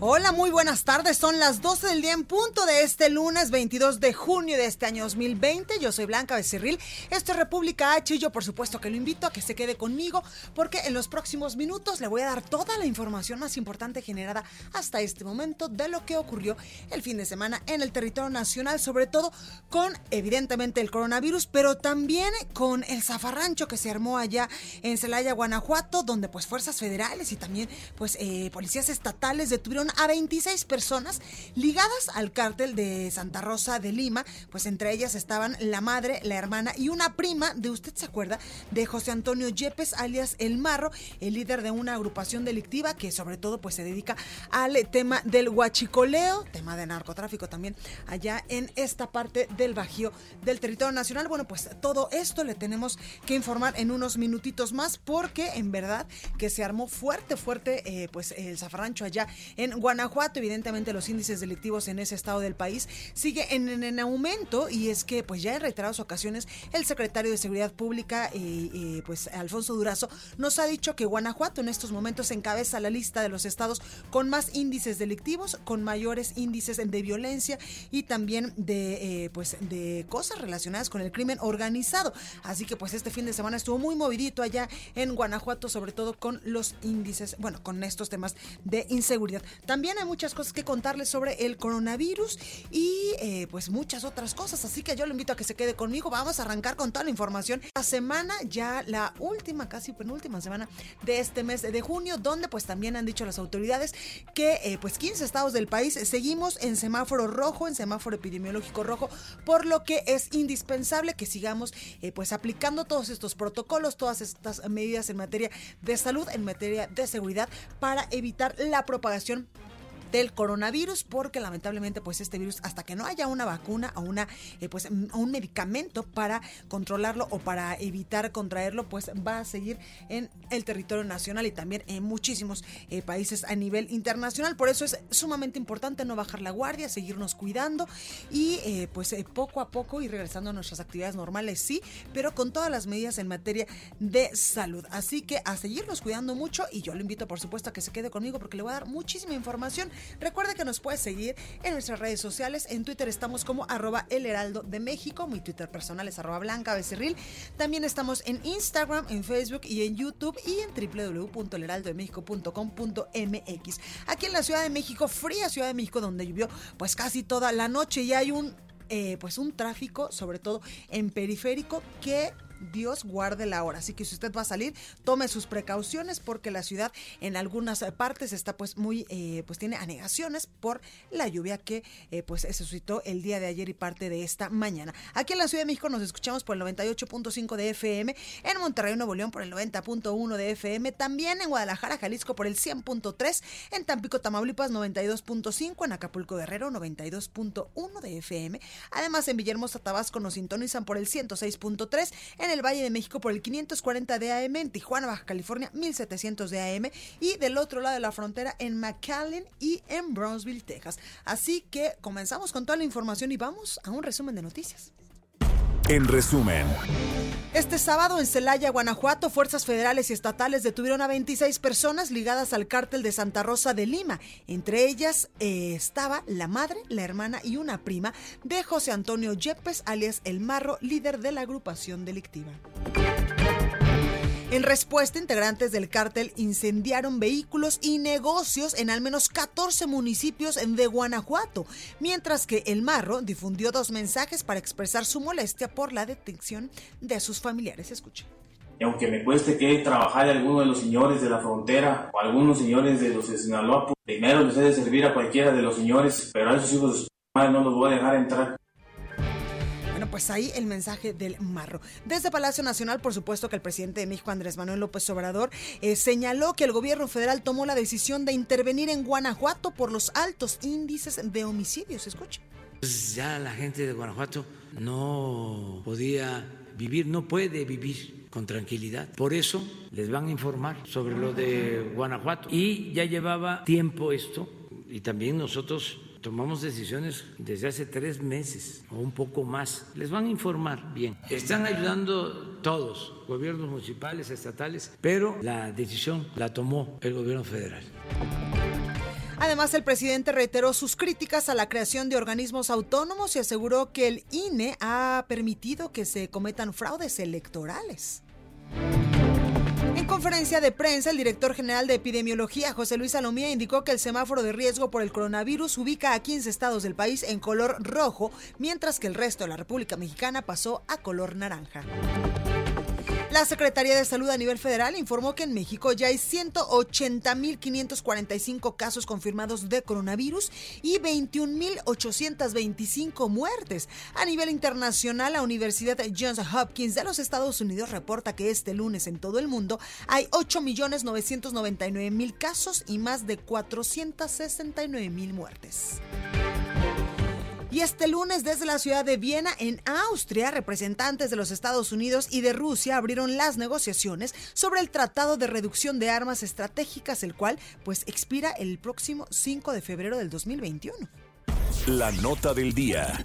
Hola, muy buenas tardes. Son las 12 del día en punto de este lunes 22 de junio de este año 2020. Yo soy Blanca Becerril. Esto es República H y yo por supuesto que lo invito a que se quede conmigo porque en los próximos minutos le voy a dar toda la información más importante generada hasta este momento de lo que ocurrió el fin de semana en el territorio nacional, sobre todo con evidentemente el coronavirus, pero también con el zafarrancho que se armó allá en Celaya, Guanajuato, donde pues fuerzas federales y también pues eh, policías estatales detuvieron a 26 personas ligadas al cártel de Santa Rosa de Lima, pues entre ellas estaban la madre, la hermana y una prima de, usted se acuerda, de José Antonio Yepes, alias El Marro, el líder de una agrupación delictiva que sobre todo pues se dedica al tema del huachicoleo, tema de narcotráfico también allá en esta parte del Bajío del territorio nacional. Bueno, pues todo esto le tenemos que informar en unos minutitos más porque en verdad que se armó fuerte, fuerte eh, pues el zafarrancho allá en Guanajuato, evidentemente los índices delictivos en ese estado del país sigue en, en, aumento y es que pues ya en reiteradas ocasiones el secretario de Seguridad Pública, eh, eh, pues Alfonso Durazo, nos ha dicho que Guanajuato en estos momentos encabeza la lista de los estados con más índices delictivos, con mayores índices de violencia y también de eh, pues de cosas relacionadas con el crimen organizado. Así que pues este fin de semana estuvo muy movidito allá en Guanajuato, sobre todo con los índices, bueno, con estos temas de inseguridad. También hay muchas cosas que contarles sobre el coronavirus y eh, pues muchas otras cosas. Así que yo lo invito a que se quede conmigo. Vamos a arrancar con toda la información. La semana, ya la última, casi penúltima semana de este mes de junio, donde pues también han dicho las autoridades que eh, pues 15 estados del país seguimos en semáforo rojo, en semáforo epidemiológico rojo, por lo que es indispensable que sigamos eh, pues aplicando todos estos protocolos, todas estas medidas en materia de salud, en materia de seguridad para evitar la propagación del coronavirus porque lamentablemente pues este virus hasta que no haya una vacuna o una eh, pues un medicamento para controlarlo o para evitar contraerlo pues va a seguir en el territorio nacional y también en muchísimos eh, países a nivel internacional. Por eso es sumamente importante no bajar la guardia seguirnos cuidando y eh, pues eh, poco a poco ir regresando a nuestras actividades normales sí pero con todas las medidas en materia de salud. Así que a seguirnos cuidando mucho y yo lo invito por supuesto a que se quede conmigo porque le voy a dar muchísima información Recuerda que nos puedes seguir en nuestras redes sociales. En Twitter estamos como arroba el heraldo de México. Mi Twitter personal es arroba blanca becerril. También estamos en Instagram, en Facebook y en YouTube y en www.elheraldodemexico.com.mx. Aquí en la Ciudad de México, fría Ciudad de México, donde llovió pues casi toda la noche y hay un eh, pues un tráfico, sobre todo en periférico, que Dios guarde la hora. Así que si usted va a salir, tome sus precauciones porque la ciudad en algunas partes está pues muy, eh, pues tiene anegaciones por la lluvia que eh, pues se suscitó el día de ayer y parte de esta mañana. Aquí en la Ciudad de México nos escuchamos por el 98.5 de FM, en Monterrey, Nuevo León por el 90.1 de FM, también en Guadalajara, Jalisco por el 100.3, en Tampico, Tamaulipas 92.5, en Acapulco, Guerrero 92.1 de FM. Además en Villahermosa, Tabasco nos sintonizan por el 106.3, en Valle de México por el 540 de AM, en Tijuana, Baja California 1700 de AM y del otro lado de la frontera en McAllen y en Brownsville, Texas. Así que comenzamos con toda la información y vamos a un resumen de noticias. En resumen. Este sábado en Celaya, Guanajuato, fuerzas federales y estatales detuvieron a 26 personas ligadas al cártel de Santa Rosa de Lima. Entre ellas eh, estaba la madre, la hermana y una prima de José Antonio Yepes, alias El Marro, líder de la agrupación delictiva. En respuesta, integrantes del cártel incendiaron vehículos y negocios en al menos 14 municipios de Guanajuato, mientras que El Marro difundió dos mensajes para expresar su molestia por la detención de sus familiares. Escuchen aunque me cueste que trabajar a alguno de los señores de la frontera o algunos señores de los de Sinaloa, primero les he de servir a cualquiera de los señores, pero a esos hijos de su madre no los voy a dejar entrar. Pues ahí el mensaje del marro. Desde Palacio Nacional, por supuesto que el presidente de México, Andrés Manuel López Obrador, eh, señaló que el gobierno federal tomó la decisión de intervenir en Guanajuato por los altos índices de homicidios. Escuche. Pues ya la gente de Guanajuato no podía vivir, no puede vivir con tranquilidad. Por eso les van a informar sobre lo de Guanajuato. Y ya llevaba tiempo esto y también nosotros tomamos decisiones desde hace tres meses o un poco más. Les van a informar bien. Están ayudando todos, gobiernos municipales, estatales, pero la decisión la tomó el gobierno federal. Además, el presidente reiteró sus críticas a la creación de organismos autónomos y aseguró que el INE ha permitido que se cometan fraudes electorales. En conferencia de prensa, el director general de epidemiología, José Luis Salomía, indicó que el semáforo de riesgo por el coronavirus ubica a 15 estados del país en color rojo, mientras que el resto de la República Mexicana pasó a color naranja. La Secretaría de Salud a nivel federal informó que en México ya hay 180.545 casos confirmados de coronavirus y 21.825 muertes. A nivel internacional, la Universidad Johns Hopkins de los Estados Unidos reporta que este lunes en todo el mundo hay 8.999.000 casos y más de 469.000 muertes. Y este lunes desde la ciudad de Viena, en Austria, representantes de los Estados Unidos y de Rusia abrieron las negociaciones sobre el Tratado de Reducción de Armas Estratégicas, el cual pues expira el próximo 5 de febrero del 2021. La nota del día.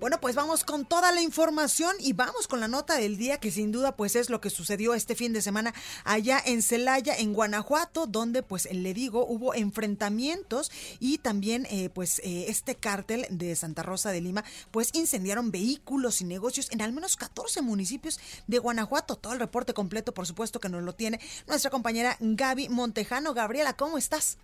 Bueno, pues vamos con toda la información y vamos con la nota del día que sin duda pues es lo que sucedió este fin de semana allá en Celaya, en Guanajuato, donde pues le digo hubo enfrentamientos y también eh, pues eh, este cártel de Santa Rosa de Lima pues incendiaron vehículos y negocios en al menos 14 municipios de Guanajuato. Todo el reporte completo por supuesto que nos lo tiene nuestra compañera Gaby Montejano. Gabriela, ¿cómo estás?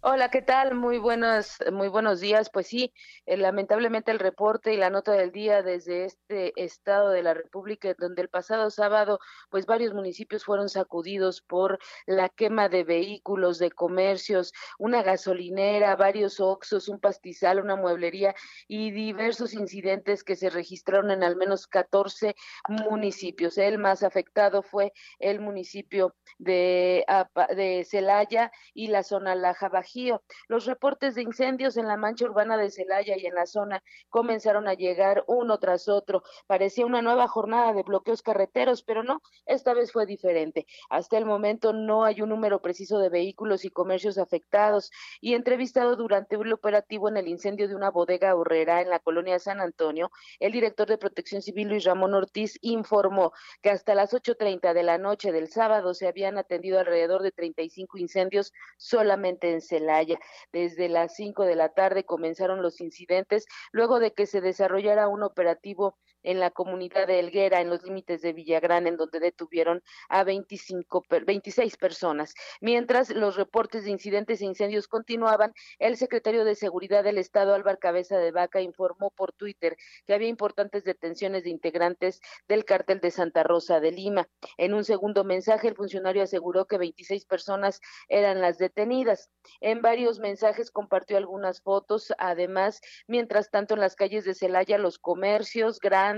Hola, ¿qué tal? Muy buenos, muy buenos días. Pues sí, eh, lamentablemente el reporte y la nota del día desde este estado de la República, donde el pasado sábado, pues varios municipios fueron sacudidos por la quema de vehículos, de comercios, una gasolinera, varios oxos, un pastizal, una mueblería y diversos incidentes que se registraron en al menos 14 municipios. El más afectado fue el municipio de, Celaya y la zona Laja Bajío. Los reportes de incendios en la mancha urbana de Celaya y en la zona comenzaron a llegar uno tras otro. Parecía una nueva jornada de bloqueos carreteros, pero no, esta vez fue diferente. Hasta el momento no hay un número preciso de vehículos y comercios afectados y entrevistado durante un operativo en el incendio de una bodega horrera en la colonia San Antonio, el director de Protección Civil Luis Ramón Ortiz informó que hasta las 8.30 de la noche del sábado se habían atendido alrededor de 35 incendios solamente en Celaya. Desde las 5 de la tarde comenzaron los incidentes luego de que se desarrollara un operativo en la comunidad de Elguera, en los límites de Villagrán, en donde detuvieron a 25, 26 personas. Mientras los reportes de incidentes e incendios continuaban, el secretario de Seguridad del Estado, Álvaro Cabeza de Vaca, informó por Twitter que había importantes detenciones de integrantes del cártel de Santa Rosa de Lima. En un segundo mensaje, el funcionario aseguró que 26 personas eran las detenidas. En varios mensajes compartió algunas fotos. Además, mientras tanto, en las calles de Celaya, los comercios grandes,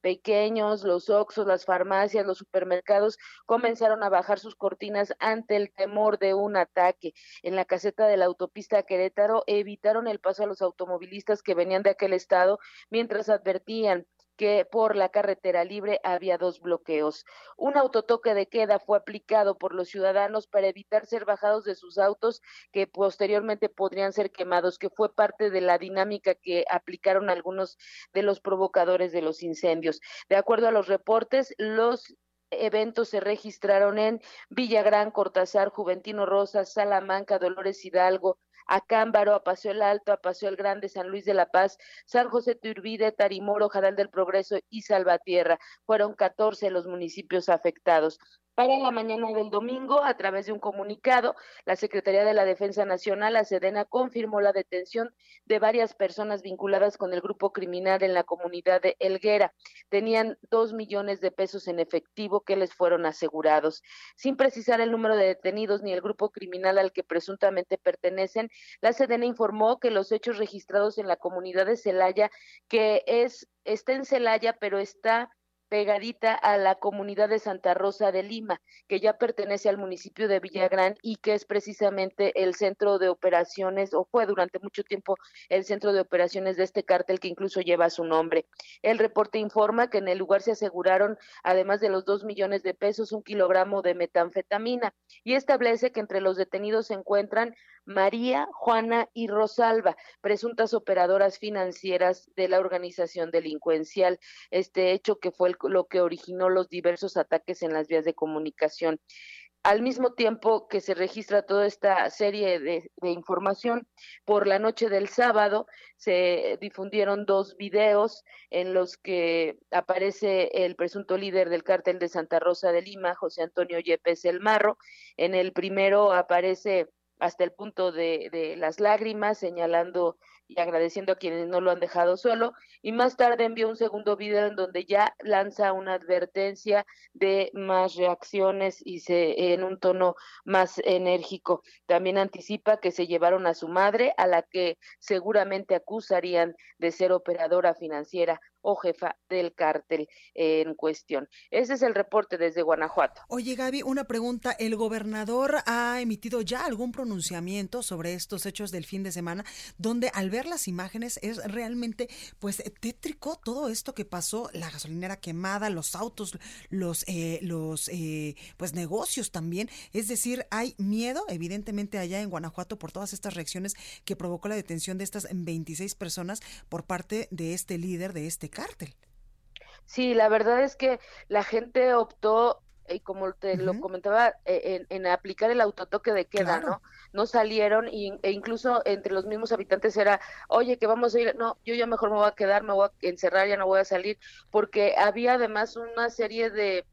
pequeños, los oxos, las farmacias, los supermercados comenzaron a bajar sus cortinas ante el temor de un ataque. En la caseta de la autopista Querétaro evitaron el paso a los automovilistas que venían de aquel estado mientras advertían que por la carretera libre había dos bloqueos. Un autotoque de queda fue aplicado por los ciudadanos para evitar ser bajados de sus autos que posteriormente podrían ser quemados, que fue parte de la dinámica que aplicaron algunos de los provocadores de los incendios. De acuerdo a los reportes, los eventos se registraron en Villagrán, Cortázar, Juventino Rosas, Salamanca, Dolores Hidalgo, Acámbaro, a Paseo el Alto, a el Grande, San Luis de la Paz, San José Turbide, Tarimoro, Jadal del Progreso y Salvatierra. Fueron 14 los municipios afectados. Para la mañana del domingo, a través de un comunicado, la Secretaría de la Defensa Nacional, la Sedena, confirmó la detención de varias personas vinculadas con el grupo criminal en la comunidad de Elguera. Tenían dos millones de pesos en efectivo que les fueron asegurados. Sin precisar el número de detenidos ni el grupo criminal al que presuntamente pertenecen, la Sedena informó que los hechos registrados en la comunidad de Celaya, que es está en Celaya, pero está pegadita a la comunidad de Santa Rosa de Lima, que ya pertenece al municipio de Villagrán y que es precisamente el centro de operaciones, o fue durante mucho tiempo el centro de operaciones de este cártel que incluso lleva su nombre. El reporte informa que en el lugar se aseguraron, además de los dos millones de pesos, un kilogramo de metanfetamina y establece que entre los detenidos se encuentran María, Juana y Rosalba, presuntas operadoras financieras de la organización delincuencial. Este hecho que fue lo que originó los diversos ataques en las vías de comunicación al mismo tiempo que se registra toda esta serie de, información, por la noche del sábado se difundieron dos videos en los que aparece el presunto líder del cártel de Santa Rosa de Lima, José Antonio Yepes El Marro. En el primero aparece hasta el punto de, de las lágrimas, señalando y agradeciendo a quienes no lo han dejado solo. Y más tarde envió un segundo video en donde ya lanza una advertencia de más reacciones y se en un tono más enérgico. También anticipa que se llevaron a su madre, a la que seguramente acusarían de ser operadora financiera o jefa del cártel en cuestión. Ese es el reporte desde Guanajuato. Oye, Gaby, una pregunta. ¿El gobernador ha emitido ya algún pronunciamiento sobre estos hechos del fin de semana, donde al ver las imágenes es realmente, pues, tétrico todo esto que pasó, la gasolinera quemada, los autos, los, eh, los, eh, pues, negocios también. Es decir, hay miedo, evidentemente, allá en Guanajuato por todas estas reacciones que provocó la detención de estas 26 personas por parte de este líder de este cártel. Sí, la verdad es que la gente optó y como te lo comentaba, e, en, aplicar el autotoque de queda, ¿no? No salieron y, e incluso entre los mismos habitantes era, oye, que vamos a ir, no, yo ya mejor me voy a quedar, me voy a encerrar, ya no voy a salir, porque había además una serie de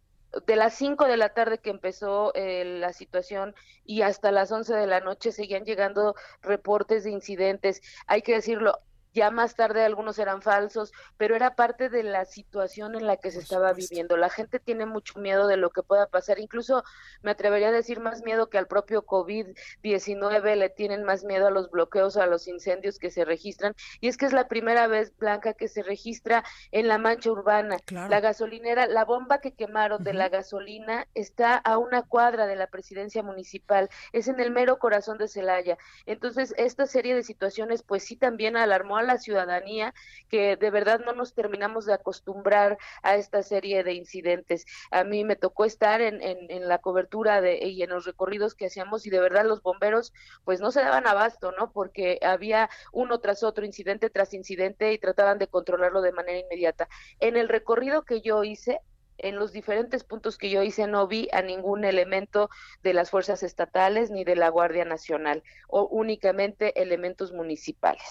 de las 5 de la tarde que empezó eh, la situación y hasta las 11 de la noche seguían llegando reportes de incidentes. Hay que decirlo, ya más tarde algunos eran falsos, pero era parte de la situación en la que se estaba viviendo. La gente tiene mucho miedo de lo que pueda pasar, incluso me atrevería a decir más miedo que al propio COVID-19, le tienen más miedo a los bloqueos, a los incendios que se registran, y es que es la primera vez, Blanca, que se registra en la mancha urbana. La gasolinera, la bomba que quemaron de la gasolina está a una cuadra de la presidencia municipal, es en el mero corazón de Celaya. Entonces, esta serie de situaciones, pues sí también alarmó a la ciudadanía que de verdad no nos terminamos de acostumbrar a esta serie de incidentes. A mí me tocó estar en, en, la cobertura de, y en los recorridos que hacíamos y de verdad los bomberos pues no se daban abasto, ¿no? Porque había uno tras otro, incidente tras incidente y trataban de controlarlo de manera inmediata. En el recorrido que yo hice, en los diferentes puntos que yo hice no vi a ningún elemento de las fuerzas estatales ni de la Guardia Nacional, o únicamente elementos municipales.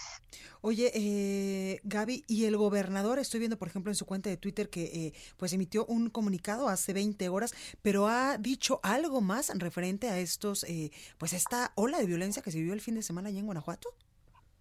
Oye, eh, Gaby, y el gobernador, estoy viendo, por ejemplo, en su cuenta de Twitter que eh, pues emitió un comunicado hace 20 horas, pero ha dicho algo más referente a estos, eh, pues esta ola de violencia que se vivió el fin de semana allá en Guanajuato.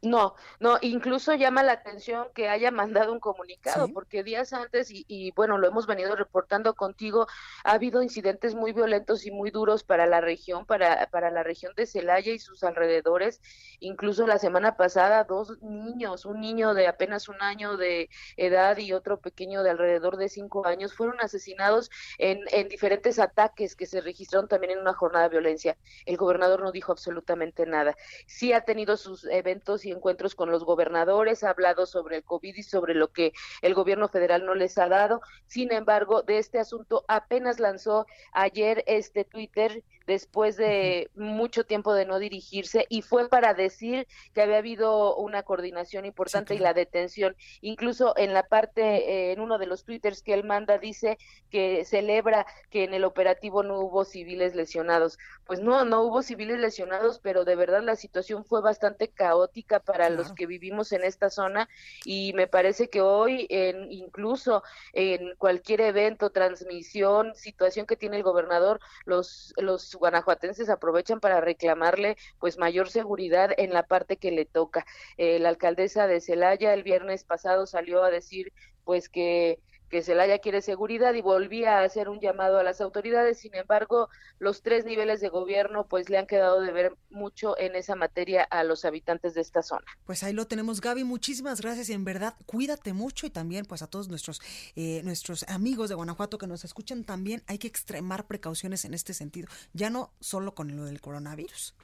No, no, incluso llama la atención que haya mandado un comunicado, porque días antes, y, bueno, lo hemos venido reportando contigo, ha habido incidentes muy violentos y muy duros para la región, para, para la región de Celaya y sus alrededores. Incluso la semana pasada, dos niños, un niño de apenas un año de edad y otro pequeño de alrededor de cinco años, fueron asesinados en, en diferentes ataques que se registraron también en una jornada de violencia. El gobernador no dijo absolutamente nada. Sí ha tenido sus eventos encuentros con los gobernadores, ha hablado sobre el COVID y sobre lo que el gobierno federal no les ha dado. Sin embargo, de este asunto apenas lanzó ayer este Twitter después de mucho tiempo de no dirigirse y fue para decir que había habido una coordinación importante y la detención. Incluso en la parte, eh, en uno de los twitters que él manda, dice que celebra que en el operativo no hubo civiles lesionados. Pues no, no hubo civiles lesionados, pero de verdad la situación fue bastante caótica para los que vivimos en esta zona y me parece que hoy, en, incluso en cualquier evento, transmisión, situación que tiene el gobernador, los, los guanajuatenses aprovechan para reclamarle pues mayor seguridad en la parte que le toca. Eh, la alcaldesa de Celaya el viernes pasado salió a decir pues que que Celaya quiere seguridad y volvía a hacer un llamado a las autoridades. Sin embargo, los tres niveles de gobierno pues le han quedado de ver mucho en esa materia a los habitantes de esta zona. Pues ahí lo tenemos, Gaby. Muchísimas gracias y en verdad cuídate mucho y también pues a todos nuestros eh, nuestros amigos de Guanajuato que nos escuchan también hay que extremar precauciones en este sentido, ya no solo con lo del coronavirus.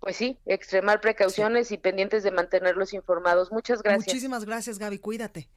Pues sí, extremar precauciones y pendientes de mantenerlos informados. Muchas gracias. Muchísimas gracias, Gaby. Cuídate.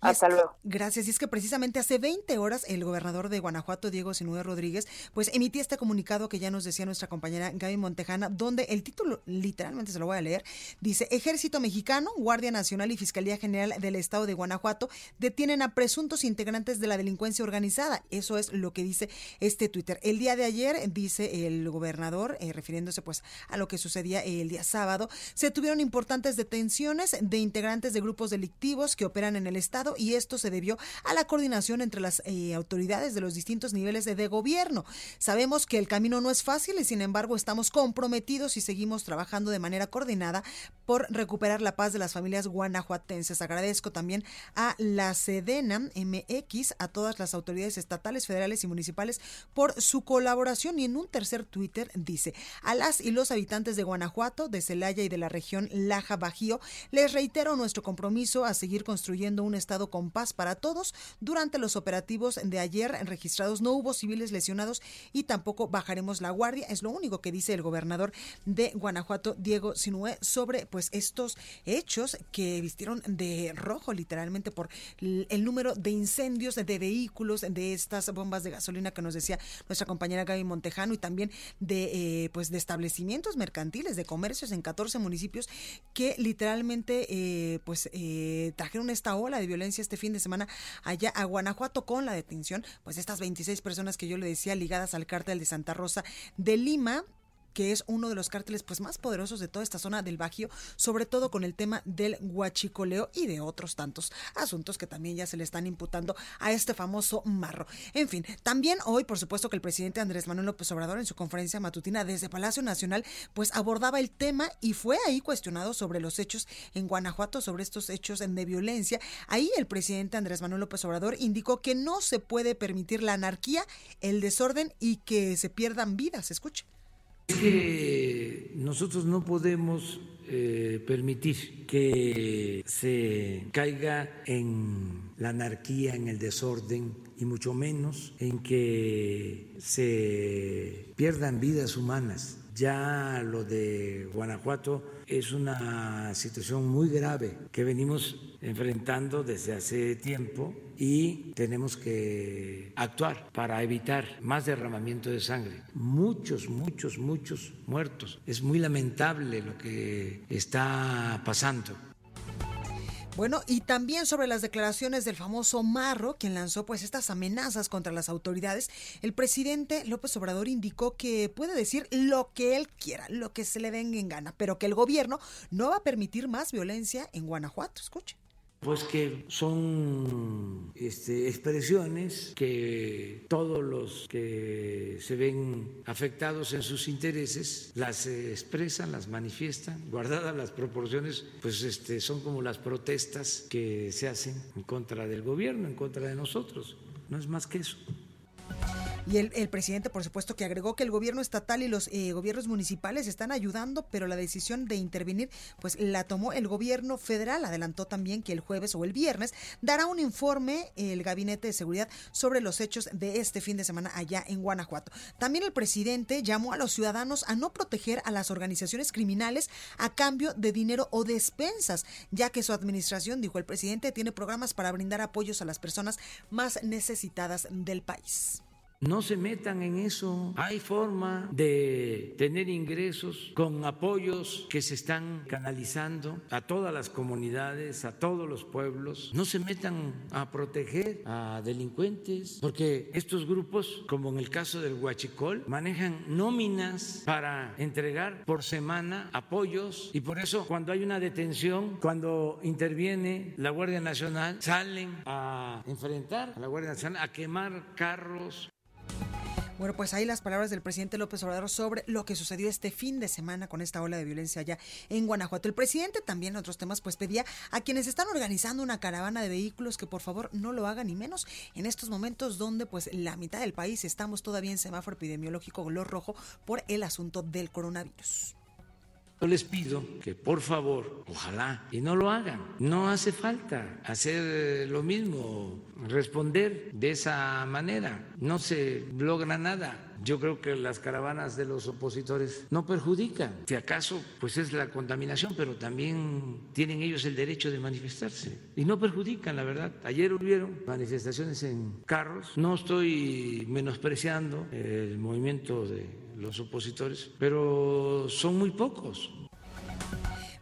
Hasta luego. Gracias. Y es que precisamente hace 20 horas el gobernador de Guanajuato, Diego Sinúe Rodríguez, pues emitía este comunicado que ya nos decía nuestra compañera Gaby Montejana, donde el título, literalmente se lo voy a leer, dice, Ejército Mexicano, Guardia Nacional y Fiscalía General del Estado de Guanajuato detienen a presuntos integrantes de la delincuencia organizada. Eso es lo que dice este Twitter. El día de ayer, dice el gobernador, eh, refiriéndose pues a lo que sucedía el día sábado, se tuvieron importantes detenciones de integrantes de grupos delictivos que operan en el Estado y esto se debió a la coordinación entre las eh, autoridades de los distintos niveles de, gobierno. Sabemos que el camino no es fácil y sin embargo estamos comprometidos y seguimos trabajando de manera coordinada por recuperar la paz de las familias guanajuatenses. Agradezco también a la Sedena MX, a todas las autoridades estatales, federales y municipales por su colaboración y en un tercer Twitter dice, a las y los habitantes de Guanajuato, de Celaya y de la región Laja Bajío, les reitero nuestro compromiso a seguir construyendo un estado con paz para todos. Durante los operativos de ayer registrados no hubo civiles lesionados y tampoco bajaremos la guardia. Es lo único que dice el gobernador de Guanajuato, Diego Sinué, sobre pues estos hechos que vistieron de rojo literalmente por el número de incendios de vehículos, de estas bombas de gasolina que nos decía nuestra compañera Gaby Montejano y también de eh, pues de establecimientos mercantiles, de comercios en 14 municipios que literalmente eh, pues eh, trajeron esta ola de violencia este fin de semana allá a Guanajuato con la detención, pues estas 26 personas que yo le decía ligadas al cártel de Santa Rosa de Lima que es uno de los cárteles pues más poderosos de toda esta zona del Bajío, sobre todo con el tema del huachicoleo y de otros tantos asuntos que también ya se le están imputando a este famoso marro. En fin, también hoy, por supuesto, que el presidente Andrés Manuel López Obrador en su conferencia matutina desde Palacio Nacional, pues abordaba el tema y fue ahí cuestionado sobre los hechos en Guanajuato, sobre estos hechos de violencia. Ahí el presidente Andrés Manuel López Obrador indicó que no se puede permitir la anarquía, el desorden y que se pierdan vidas. Escuche. Es que nosotros no podemos eh, permitir que se caiga en la anarquía, en el desorden y mucho menos en que se pierdan vidas humanas. Ya lo de Guanajuato es una situación muy grave que venimos enfrentando desde hace tiempo y tenemos que actuar para evitar más derramamiento de sangre. Muchos, muchos, muchos muertos. Es muy lamentable lo que está pasando. Bueno, y también sobre las declaraciones del famoso Marro, quien lanzó pues estas amenazas contra las autoridades, el presidente López Obrador indicó que puede decir lo que él quiera, lo que se le venga en gana, pero que el gobierno no va a permitir más violencia en Guanajuato. Escuche. Pues que son este, expresiones que todos los que se ven afectados en sus intereses las expresan, las manifiestan, guardadas las proporciones, pues este, son como las protestas que se hacen en contra del gobierno, en contra de nosotros. No es más que eso. Y el, presidente, por supuesto, que agregó que el gobierno estatal y los eh, gobiernos municipales están ayudando, pero la decisión de intervenir, pues la tomó el gobierno federal. Adelantó también que el jueves o el viernes dará un informe el Gabinete de Seguridad sobre los hechos de este fin de semana allá en Guanajuato. También el presidente llamó a los ciudadanos a no proteger a las organizaciones criminales a cambio de dinero o despensas, ya que su administración, dijo el presidente, tiene programas para brindar apoyos a las personas más necesitadas del país. No se metan en eso. Hay forma de tener ingresos con apoyos que se están canalizando a todas las comunidades, a todos los pueblos. No se metan a proteger a delincuentes, porque estos grupos, como en el caso del Huachicol, manejan nóminas para entregar por semana apoyos y por eso cuando hay una detención, cuando interviene la Guardia Nacional, salen a enfrentar a la Guardia Nacional, a quemar carros. Bueno, pues ahí las palabras del presidente López Obrador sobre lo que sucedió este fin de semana con esta ola de violencia allá en Guanajuato. El presidente también en otros temas pues pedía a quienes están organizando una caravana de vehículos que por favor no lo hagan ni menos en estos momentos donde pues la mitad del país estamos todavía en semáforo epidemiológico color rojo por el asunto del coronavirus. Yo les pido que por favor, ojalá, y no lo hagan. No hace falta hacer lo mismo, responder de esa manera. No se logra nada. Yo creo que las caravanas de los opositores no perjudican. Si acaso, pues es la contaminación, pero también tienen ellos el derecho de manifestarse. Y no perjudican, la verdad. Ayer hubieron manifestaciones en carros. No estoy menospreciando el movimiento de los opositores, pero son muy pocos.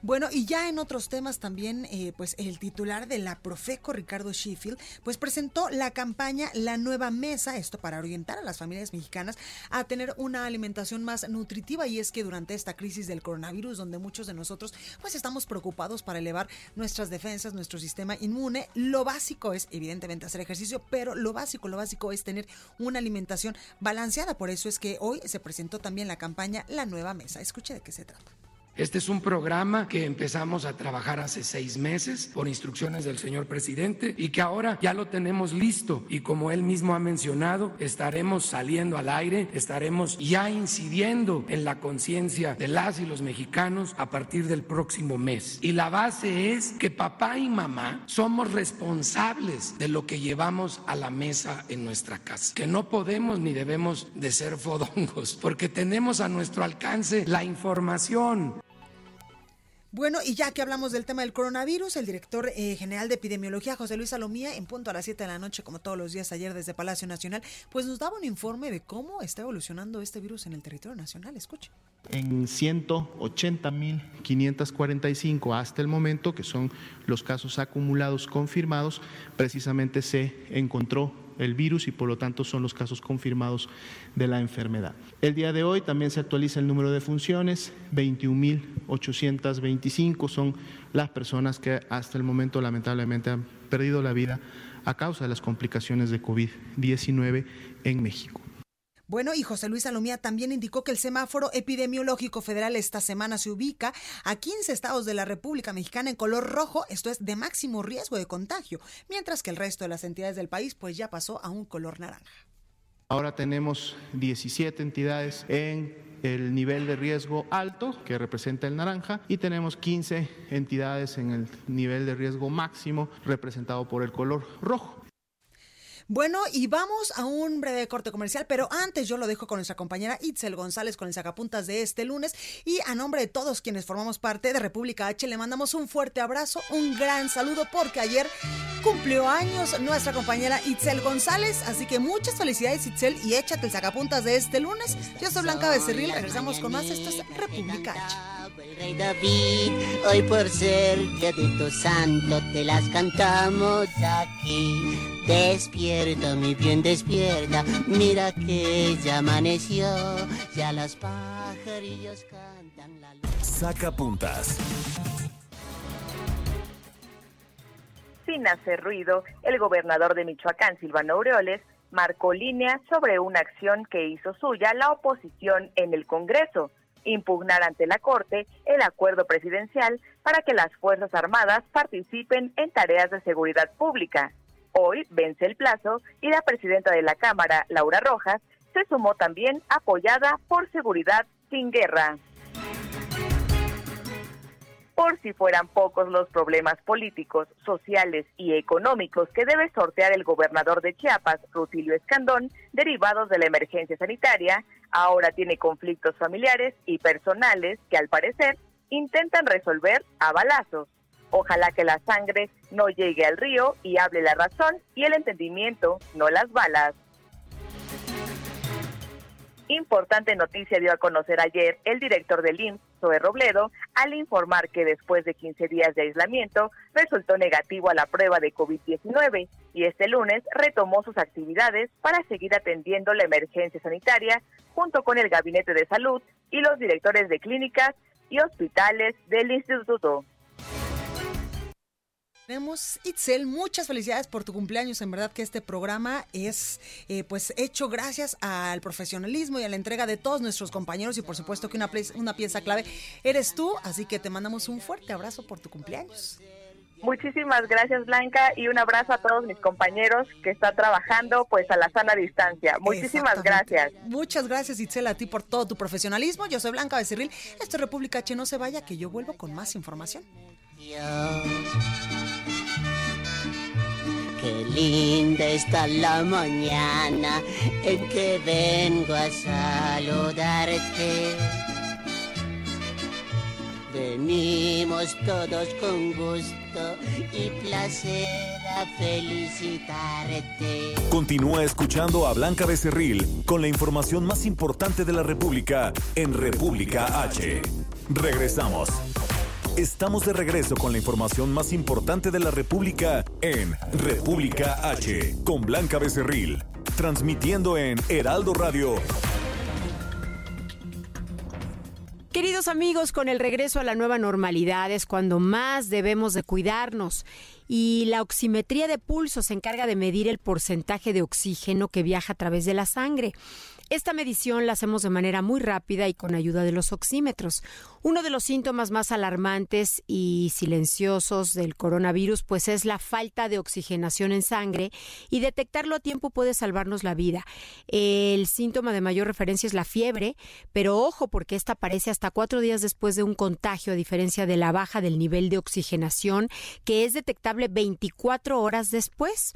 Bueno, y ya en otros temas también, eh, pues el titular de la Profeco, Ricardo Sheffield, pues presentó la campaña La Nueva Mesa, esto para orientar a las familias mexicanas a tener una alimentación más nutritiva y es que durante esta crisis del coronavirus, donde muchos de nosotros pues estamos preocupados para elevar nuestras defensas, nuestro sistema inmune, lo básico es evidentemente hacer ejercicio, pero lo básico, lo básico es tener una alimentación balanceada. Por eso es que hoy se presentó también la campaña La Nueva Mesa. Escuche de qué se trata. Este es un programa que empezamos a trabajar hace seis meses por instrucciones del señor presidente y que ahora ya lo tenemos listo y como él mismo ha mencionado, estaremos saliendo al aire, estaremos ya incidiendo en la conciencia de las y los mexicanos a partir del próximo mes. Y la base es que papá y mamá somos responsables de lo que llevamos a la mesa en nuestra casa, que no podemos ni debemos de ser fodongos, porque tenemos a nuestro alcance la información. Bueno, y ya que hablamos del tema del coronavirus, el director eh, general de epidemiología, José Luis Salomía, en punto a las 7 de la noche, como todos los días ayer desde Palacio Nacional, pues nos daba un informe de cómo está evolucionando este virus en el territorio nacional. Escuche. En 180.545 hasta el momento, que son los casos acumulados confirmados, precisamente se encontró el virus y por lo tanto son los casos confirmados de la enfermedad. El día de hoy también se actualiza el número de funciones, 21.825 son las personas que hasta el momento lamentablemente han perdido la vida a causa de las complicaciones de COVID-19 en México. Bueno, y José Luis Salomía también indicó que el semáforo epidemiológico federal esta semana se ubica a 15 estados de la República Mexicana en color rojo, esto es de máximo riesgo de contagio, mientras que el resto de las entidades del país pues ya pasó a un color naranja. Ahora tenemos 17 entidades en el nivel de riesgo alto, que representa el naranja, y tenemos 15 entidades en el nivel de riesgo máximo, representado por el color rojo. Bueno, y vamos a un breve corte comercial, pero antes yo lo dejo con nuestra compañera Itzel González con el sacapuntas de este lunes. Y a nombre de todos quienes formamos parte de República H, le mandamos un fuerte abrazo, un gran saludo, porque ayer cumplió años nuestra compañera Itzel González. Así que muchas felicidades, Itzel, y échate el sacapuntas de este lunes. Yo soy Blanca Becerril, regresamos con más. Esto es República H. rey David, hoy por ser día de tu santo te las cantamos aquí. Despierta, mi bien, despierta, mira que ya amaneció, ya los pajarillos cantan la luz. Saca puntas. Sin hacer ruido, el gobernador de Michoacán, Silvano Aureoles, marcó línea sobre una acción que hizo suya la oposición en el Congreso, impugnar ante la Corte el acuerdo presidencial para que las Fuerzas Armadas participen en tareas de seguridad pública. Hoy vence el plazo y la presidenta de la Cámara, Laura Rojas, se sumó también apoyada por Seguridad sin Guerra. Por si fueran pocos los problemas políticos, sociales y económicos que debe sortear el gobernador de Chiapas, Rutilio Escandón, derivados de la emergencia sanitaria, ahora tiene conflictos familiares y personales que al parecer intentan resolver a balazos. Ojalá que la sangre no llegue al río y hable la razón y el entendimiento, no las balas. Importante noticia dio a conocer ayer el director del IMSS, Zoe Robledo, al informar que después de 15 días de aislamiento resultó negativo a la prueba de COVID-19 y este lunes retomó sus actividades para seguir atendiendo la emergencia sanitaria junto con el Gabinete de Salud y los directores de clínicas y hospitales del instituto. Tenemos Itzel, muchas felicidades por tu cumpleaños. En verdad que este programa es eh, pues hecho gracias al profesionalismo y a la entrega de todos nuestros compañeros y por supuesto que una, una pieza clave eres tú, así que te mandamos un fuerte abrazo por tu cumpleaños. Muchísimas gracias Blanca y un abrazo a todos mis compañeros que están trabajando pues a la sana distancia. Muchísimas gracias. Muchas gracias Itzel a ti por todo tu profesionalismo. Yo soy Blanca Becerril. Esto es República H. No se vaya que yo vuelvo con más información. Qué linda está la mañana en que vengo a saludarte. Venimos todos con gusto y placer a felicitarte. Continúa escuchando a Blanca Becerril con la información más importante de la República en República H. Regresamos. Estamos de regreso con la información más importante de la República en República H con Blanca Becerril, transmitiendo en Heraldo Radio. Queridos amigos, con el regreso a la nueva normalidad es cuando más debemos de cuidarnos y la oximetría de pulso se encarga de medir el porcentaje de oxígeno que viaja a través de la sangre. Esta medición la hacemos de manera muy rápida y con ayuda de los oxímetros. Uno de los síntomas más alarmantes y silenciosos del coronavirus pues es la falta de oxigenación en sangre y detectarlo a tiempo puede salvarnos la vida. El síntoma de mayor referencia es la fiebre, pero ojo porque esta aparece hasta cuatro días después de un contagio a diferencia de la baja del nivel de oxigenación que es detectable 24 horas después.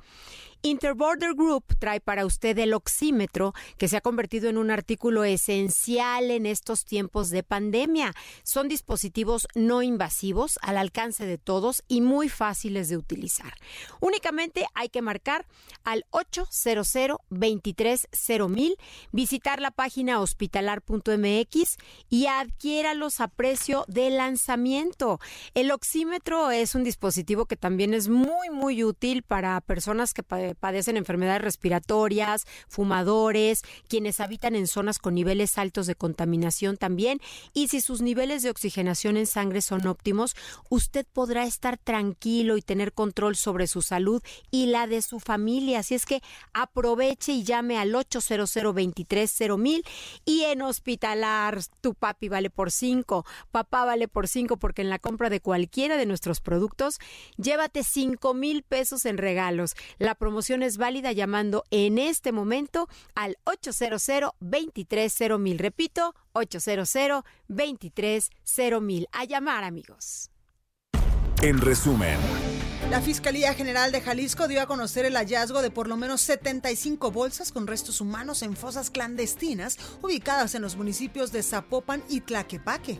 Interborder Group trae para usted el oxímetro que se ha convertido en un artículo esencial en estos tiempos de pandemia. Son dispositivos no invasivos, al alcance de todos y muy fáciles de utilizar. Únicamente hay que marcar al 800 230 visitar la página hospitalar.mx y adquiéralos a precio de lanzamiento. El oxímetro es un dispositivo que también es muy, muy útil para personas que padecen enfermedades respiratorias, fumadores, quienes habitan en zonas con niveles altos de contaminación también. Y si sus niveles de oxigenación en sangre son óptimos, usted podrá estar tranquilo y tener control sobre su salud y la de su familia. Así es que aproveche y llame al 800 mil y en hospitalar tu papi vale por 5, papá vale por 5 porque en la compra de cualquiera de nuestros productos llévate 5 mil pesos en regalos. La promoción es válida llamando en este momento al 800 230 Repito, 800 230 mil. A llamar, amigos. En resumen. La Fiscalía General de Jalisco dio a conocer el hallazgo de por lo menos 75 bolsas con restos humanos en fosas clandestinas ubicadas en los municipios de Zapopan y Tlaquepaque.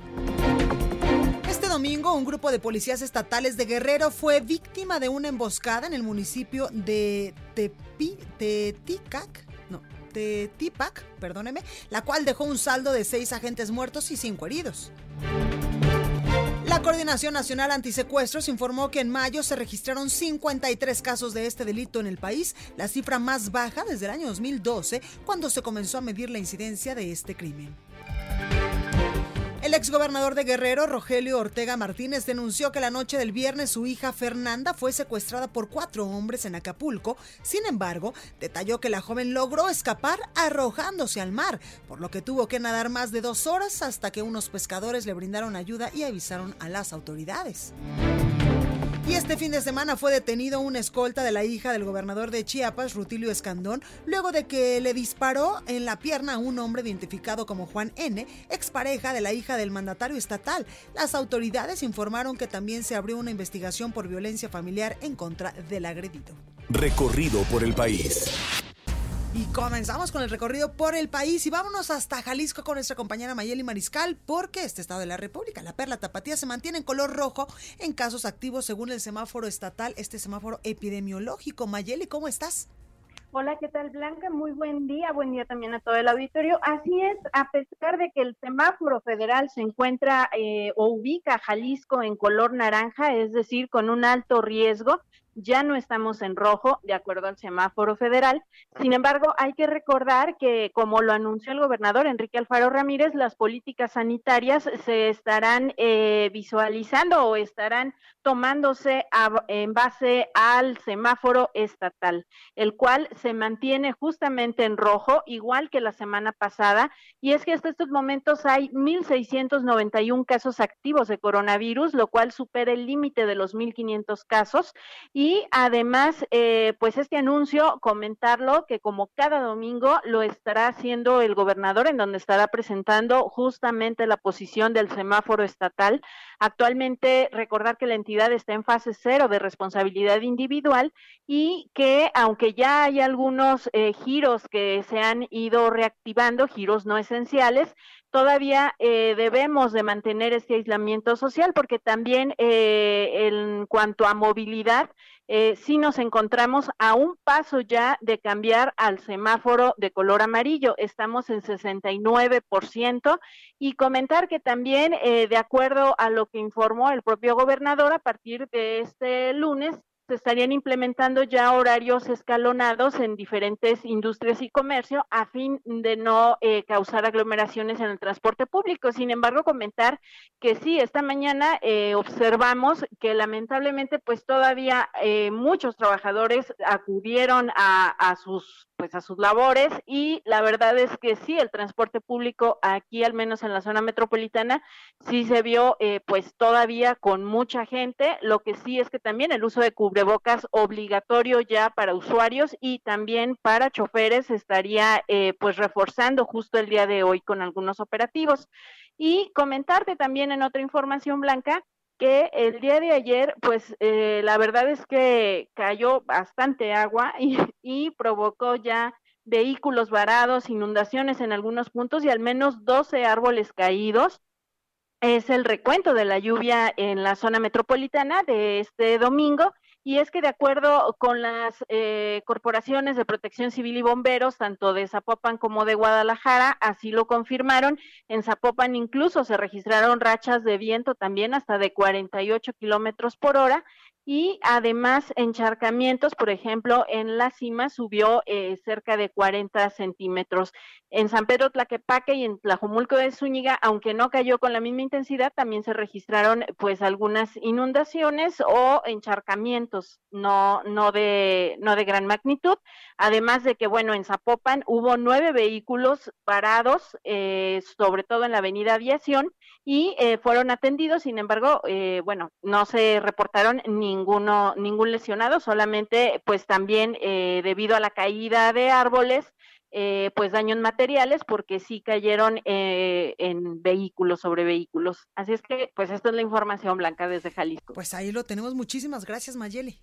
Este domingo, un grupo de policías estatales de Guerrero fue víctima de una emboscada en el municipio de Tepi, Teticac, no, Tetipac, perdóneme, la cual dejó un saldo de seis agentes muertos y cinco heridos. La Coordinación Nacional Antisecuestros informó que en mayo se registraron 53 casos de este delito en el país, la cifra más baja desde el año 2012, cuando se comenzó a medir la incidencia de este crimen. El exgobernador de Guerrero, Rogelio Ortega Martínez, denunció que la noche del viernes su hija Fernanda fue secuestrada por cuatro hombres en Acapulco. Sin embargo, detalló que la joven logró escapar arrojándose al mar, por lo que tuvo que nadar más de dos horas hasta que unos pescadores le brindaron ayuda y avisaron a las autoridades. Y este fin de semana fue detenido un escolta de la hija del gobernador de Chiapas, Rutilio Escandón, luego de que le disparó en la pierna a un hombre identificado como Juan N., expareja de la hija del mandatario estatal. Las autoridades informaron que también se abrió una investigación por violencia familiar en contra del agredido. Recorrido por el país. Y comenzamos con el recorrido por el país y vámonos hasta Jalisco con nuestra compañera Mayeli Mariscal porque este estado de la República, la perla tapatía, se mantiene en color rojo en casos activos según el semáforo estatal, este semáforo epidemiológico. Mayeli, ¿cómo estás? Hola, ¿qué tal Blanca? Muy buen día, buen día también a todo el auditorio. Así es, a pesar de que el semáforo federal se encuentra eh, o ubica Jalisco en color naranja, es decir, con un alto riesgo, ya no estamos en rojo, de acuerdo al semáforo federal. Sin embargo, hay que recordar que, como lo anunció el gobernador Enrique Alfaro Ramírez, las políticas sanitarias se estarán eh, visualizando o estarán tomándose en base al semáforo estatal, el cual se mantiene justamente en rojo, igual que la semana pasada. Y es que hasta estos momentos hay 1.691 casos activos de coronavirus, lo cual supera el límite de los 1.500 casos. Y además, eh, pues este anuncio, comentarlo que como cada domingo lo estará haciendo el gobernador, en donde estará presentando justamente la posición del semáforo estatal. Actualmente, recordar que la entidad está en fase cero de responsabilidad individual y que aunque ya hay algunos eh, giros que se han ido reactivando, giros no esenciales, todavía eh, debemos de mantener este aislamiento social porque también eh, en cuanto a movilidad, eh, sí nos encontramos a un paso ya de cambiar al semáforo de color amarillo. Estamos en 69% y comentar que también, eh, de acuerdo a lo que informó el propio gobernador, a partir de este lunes se estarían implementando ya horarios escalonados en diferentes industrias y comercio a fin de no eh, causar aglomeraciones en el transporte público. Sin embargo, comentar que sí, esta mañana eh, observamos que lamentablemente pues todavía eh, muchos trabajadores acudieron a, a sus pues a sus labores y la verdad es que sí, el transporte público aquí, al menos en la zona metropolitana, sí se vio eh, pues todavía con mucha gente. Lo que sí es que también el uso de cubrebocas obligatorio ya para usuarios y también para choferes estaría eh, pues reforzando justo el día de hoy con algunos operativos. Y comentarte también en otra información blanca que el día de ayer, pues eh, la verdad es que cayó bastante agua y, y, provocó ya vehículos varados, inundaciones en algunos puntos y al menos 12 árboles caídos. Es el recuento de la lluvia en la zona metropolitana de este domingo y es que de acuerdo con las eh, corporaciones de protección civil y bomberos, tanto de Zapopan como de Guadalajara, así lo confirmaron. En Zapopan incluso se registraron rachas de viento también hasta de 48 kilómetros por hora y además encharcamientos, por ejemplo, en la cima subió eh, cerca de 40 centímetros. En San Pedro Tlaquepaque y en Tlajumulco de Zúñiga, aunque no cayó con la misma intensidad, también se registraron pues algunas inundaciones o encharcamientos, no, no, de, no de gran magnitud. Además de que, bueno, en Zapopan hubo nueve vehículos parados, eh, sobre todo en la avenida Aviación, y eh, fueron atendidos, sin embargo, eh, bueno, no se reportaron ninguno, ningún lesionado, solamente pues también eh, debido a la caída de árboles, eh, pues daños materiales porque sí cayeron eh, en vehículos sobre vehículos. Así es que pues esta es la información blanca desde Jalisco. Pues ahí lo tenemos. Muchísimas gracias Mayeli.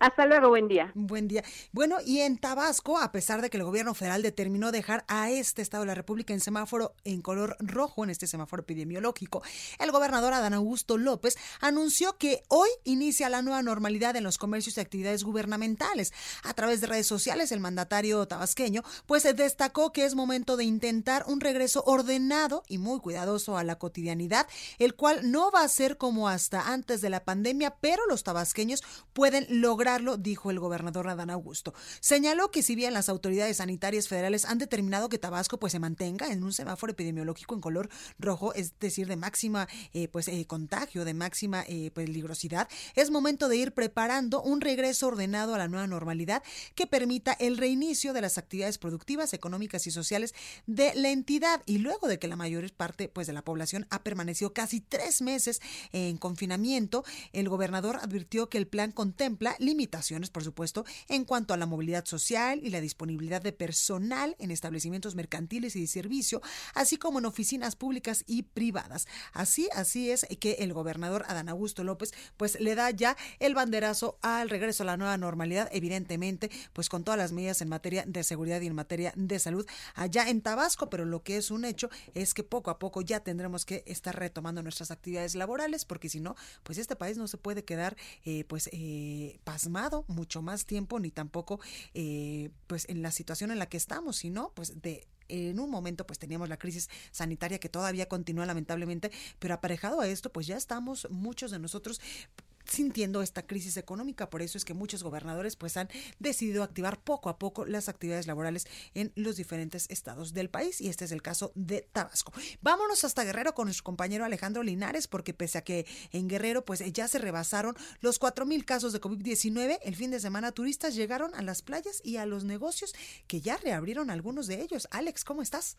Hasta luego, buen día. Buen día. Bueno, y en Tabasco, a pesar de que el gobierno federal determinó dejar a este estado de la República en semáforo en color rojo, en este semáforo epidemiológico, el gobernador Adán Augusto López anunció que hoy inicia la nueva normalidad en los comercios y actividades gubernamentales. A través de redes sociales, el mandatario tabasqueño pues destacó que es momento de intentar un regreso ordenado y muy cuidadoso a la cotidianidad, el cual no va a ser como hasta antes de la pandemia, pero los tabasqueños pueden lograr dijo el gobernador Adán Augusto. Señaló que si bien las autoridades sanitarias federales han determinado que Tabasco pues se mantenga en un semáforo epidemiológico en color rojo, es decir, de máxima eh, pues eh, contagio, de máxima eh, peligrosidad, es momento de ir preparando un regreso ordenado a la nueva normalidad que permita el reinicio de las actividades productivas, económicas y sociales de la entidad y luego de que la mayor parte pues de la población ha permanecido casi tres meses en confinamiento, el gobernador advirtió que el plan contempla limitaciones, por supuesto, en cuanto a la movilidad social y la disponibilidad de personal en establecimientos mercantiles y de servicio, así como en oficinas públicas y privadas. Así, así es que el gobernador Adán Augusto López, pues le da ya el banderazo al regreso a la nueva normalidad, evidentemente, pues con todas las medidas en materia de seguridad y en materia de salud allá en Tabasco, pero lo que es un hecho es que poco a poco ya tendremos que estar retomando nuestras actividades laborales, porque si no, pues este país no se puede quedar, eh, pues, eh, pasando pasmado mucho más tiempo ni tampoco eh, pues en la situación en la que estamos, sino pues de en un momento pues teníamos la crisis sanitaria que todavía continúa lamentablemente, pero aparejado a esto pues ya estamos muchos de nosotros sintiendo esta crisis económica. Por eso es que muchos gobernadores pues han decidido activar poco a poco las actividades laborales en los diferentes estados del país y este es el caso de Tabasco. Vámonos hasta Guerrero con nuestro compañero Alejandro Linares porque pese a que en Guerrero pues ya se rebasaron los cuatro mil casos de COVID-19, el fin de semana turistas llegaron a las playas y a los negocios que ya reabrieron algunos de ellos. Alex, ¿cómo estás?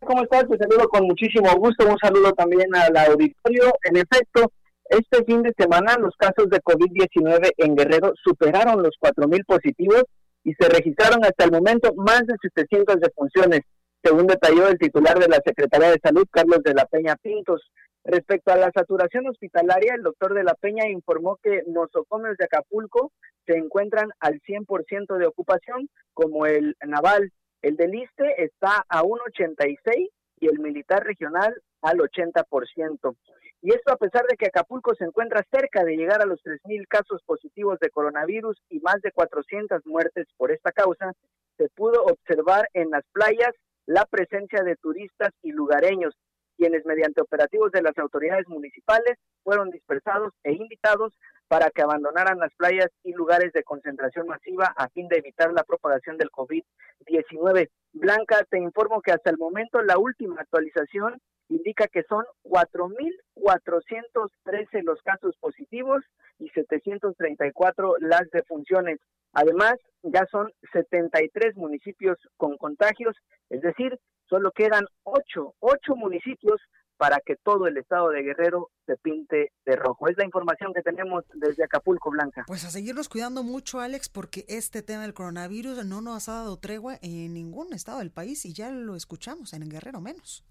¿Cómo estás? Te saludo con muchísimo gusto. Un saludo también al auditorio. En efecto, este fin de semana los casos de COVID-19 en Guerrero superaron los 4.000 positivos y se registraron hasta el momento más de 700 defunciones, según detalló el titular de la Secretaría de Salud, Carlos de la Peña Pintos. Respecto a la saturación hospitalaria, el doctor de la Peña informó que nosocomios de Acapulco se encuentran al 100% de ocupación, como el naval. El del ISTE está a 1,86 y el militar regional al 80%. Y esto a pesar de que Acapulco se encuentra cerca de llegar a los 3.000 casos positivos de coronavirus y más de 400 muertes por esta causa, se pudo observar en las playas la presencia de turistas y lugareños, quienes mediante operativos de las autoridades municipales fueron dispersados e invitados para que abandonaran las playas y lugares de concentración masiva a fin de evitar la propagación del COVID-19. Blanca, te informo que hasta el momento la última actualización indica que son 4.413 los casos positivos y 734 las defunciones. Además, ya son 73 municipios con contagios, es decir, solo quedan 8, 8 municipios para que todo el estado de Guerrero se pinte de rojo. Es la información que tenemos desde Acapulco, Blanca. Pues a seguirnos cuidando mucho, Alex, porque este tema del coronavirus no nos ha dado tregua en ningún estado del país y ya lo escuchamos, en Guerrero menos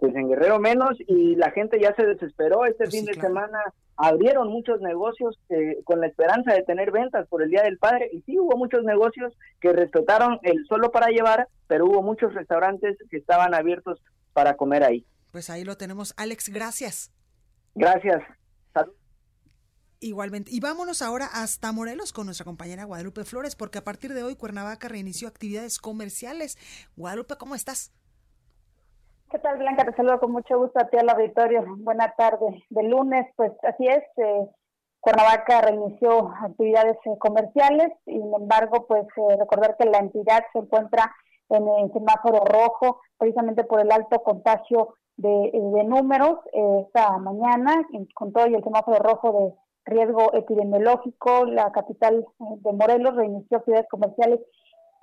pues en Guerrero menos y la gente ya se desesperó. Este pues fin de semana abrieron muchos negocios eh, con la esperanza de tener ventas por el Día del Padre y sí hubo muchos negocios que respetaron el solo para llevar, pero hubo muchos restaurantes que estaban abiertos para comer ahí. Pues ahí lo tenemos. Alex, gracias. Gracias. Salud. Igualmente. Y vámonos ahora hasta Morelos con nuestra compañera Guadalupe Flores, porque a partir de hoy Cuernavaca reinició actividades comerciales. Guadalupe, ¿cómo estás? ¿Qué tal, Blanca? Te saludo con mucho gusto a ti al auditorio. Buena tarde. De lunes, pues así es. Eh, Cuernavaca reinició actividades eh, comerciales, sin embargo, pues eh, recordar que la entidad se encuentra en el semáforo rojo, precisamente por el alto contagio de, de números. esta mañana, con todo y el semáforo rojo de riesgo epidemiológico, la capital de Morelos reinició actividades comerciales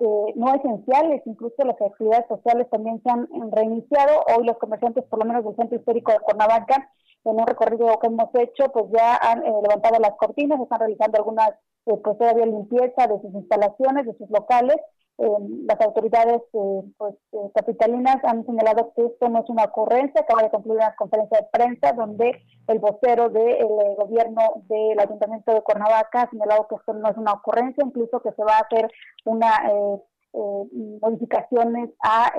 eh, no esenciales, incluso las actividades sociales también se han reiniciado. Hoy los comerciantes, por lo menos del centro histórico de Cuernavaca, en un recorrido que hemos hecho, pues ya han eh, levantado las cortinas, están realizando algunas, eh, pues todavía limpieza de sus instalaciones, de sus locales, Em, las autoridades eh, pues, eh, capitalinas han señalado que esto no es una ocurrencia. Acaba de concluir una conferencia de prensa donde el vocero del eh, gobierno del Ayuntamiento de Cuernavaca ha señalado que esto no es una ocurrencia, incluso que se va a hacer una modificaciones a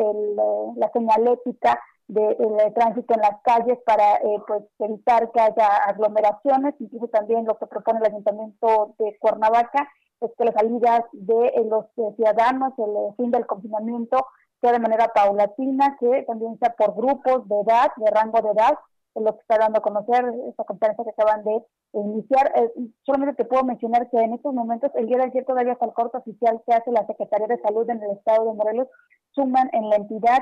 la señalética del de, tránsito en las calles para pues evitar que haya aglomeraciones, incluso también lo que propone el Ayuntamiento de Cuernavaca es que las salidas de eh, los eh, ciudadanos, el eh, fin del confinamiento, sea de manera paulatina, que también sea por grupos de edad, de rango de edad, es lo que está dando a conocer esta conferencia que acaban de iniciar. solamente te puedo mencionar que en estos momentos, el día de ayer todavía hasta el corte oficial que hace la Secretaría de Salud en el estado de Morelos, suman en la entidad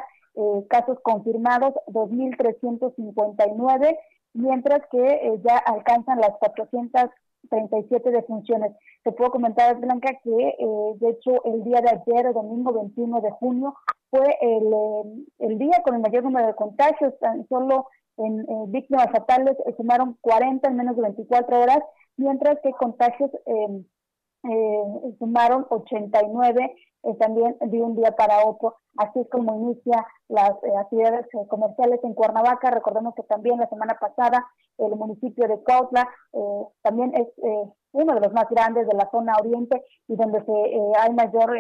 casos confirmados 2.359, mientras que ya alcanzan las 400 37 defunciones. Te puedo comentar, Blanca, que eh, de hecho el día de ayer, domingo 21 de junio, fue el, eh, el día con el mayor número de contagios. Tan solo en eh, víctimas fatales sumaron 40 en menos de 24 horas, mientras que contagios sumaron 89 también de un día para otro. Así es como inicia las actividades comerciales en Cuernavaca. Recordemos que también la semana pasada el municipio de Cautla eh, también es eh, uno de los más grandes de la zona oriente y donde se, eh, hay mayor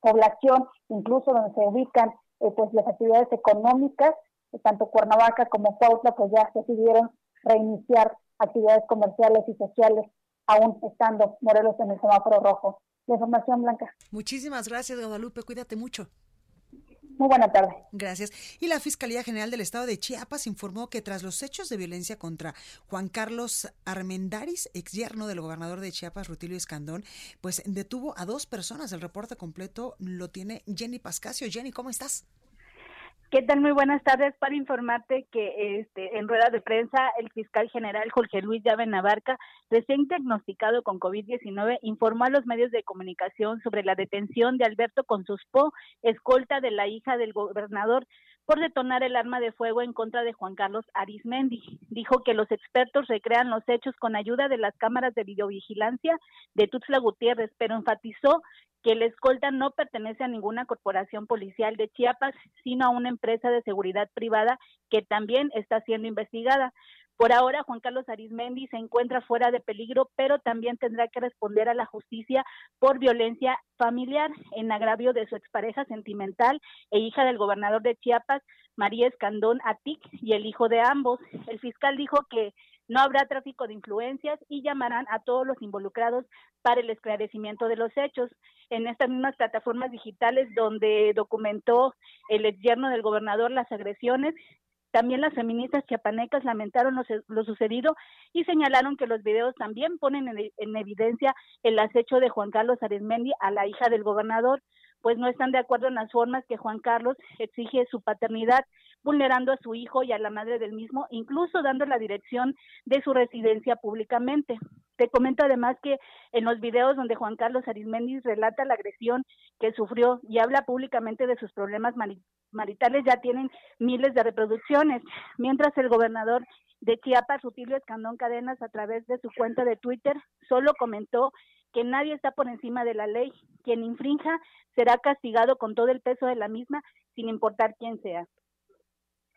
población, incluso donde se ubican pues las actividades económicas, tanto Cuernavaca como Cuautla pues ya decidieron reiniciar actividades comerciales y sociales aún estando Morelos en el semáforo rojo. La información blanca. Muchísimas gracias, Guadalupe. Cuídate mucho. Muy buena tarde. Gracias. Y la Fiscalía General del Estado de Chiapas informó que tras los hechos de violencia contra Juan Carlos Armendaris, ex yerno del gobernador de Chiapas, Rutilio Escandón, pues detuvo a dos personas. El reporte completo lo tiene Jenny Pascasio. Jenny, ¿cómo estás? ¿Qué tal? Muy buenas tardes. Para informarte que este, en rueda de prensa, el fiscal general Jorge Luis Llave Navarca, recién diagnosticado con COVID-19, informó a los medios de comunicación sobre la detención de Alberto Consuspo, escolta de la hija del gobernador, por detonar el arma de fuego en contra de Juan Carlos Arismendi. Dijo que los expertos recrean los hechos con ayuda de las cámaras de videovigilancia de Tuxtla Gutiérrez, pero enfatizó que el escolta no pertenece a ninguna corporación policial de Chiapas, sino a una empresa de seguridad privada que también está siendo investigada. Por ahora, Juan Carlos Arismendi se encuentra fuera de peligro, pero también tendrá que responder a la justicia por violencia familiar en agravio de su expareja sentimental e hija del gobernador de Chiapas, María Escandón Atic, y el hijo de ambos. El fiscal dijo que no habrá tráfico de influencias y llamarán a todos los involucrados para el esclarecimiento de los hechos. En estas mismas plataformas digitales donde documentó el ex yerno del gobernador las agresiones, también las feministas chiapanecas lamentaron lo, sucedido y señalaron que los videos también ponen en, en, evidencia el acecho de Juan Carlos Arismendi a la hija del gobernador, pues no están de acuerdo en las formas que Juan Carlos exige su paternidad vulnerando a su hijo y a la madre del mismo, incluso dando la dirección de su residencia públicamente. Te comento además que en los videos donde Juan Carlos Arismendi relata la agresión que sufrió y habla públicamente de sus problemas maritales ya tienen miles de reproducciones, mientras el gobernador de Chiapas, Rutilio Escandón Cadenas, a través de su cuenta de Twitter, solo comentó que nadie está por encima de la ley. Quien infrinja será castigado con todo el peso de la misma, sin importar quién sea.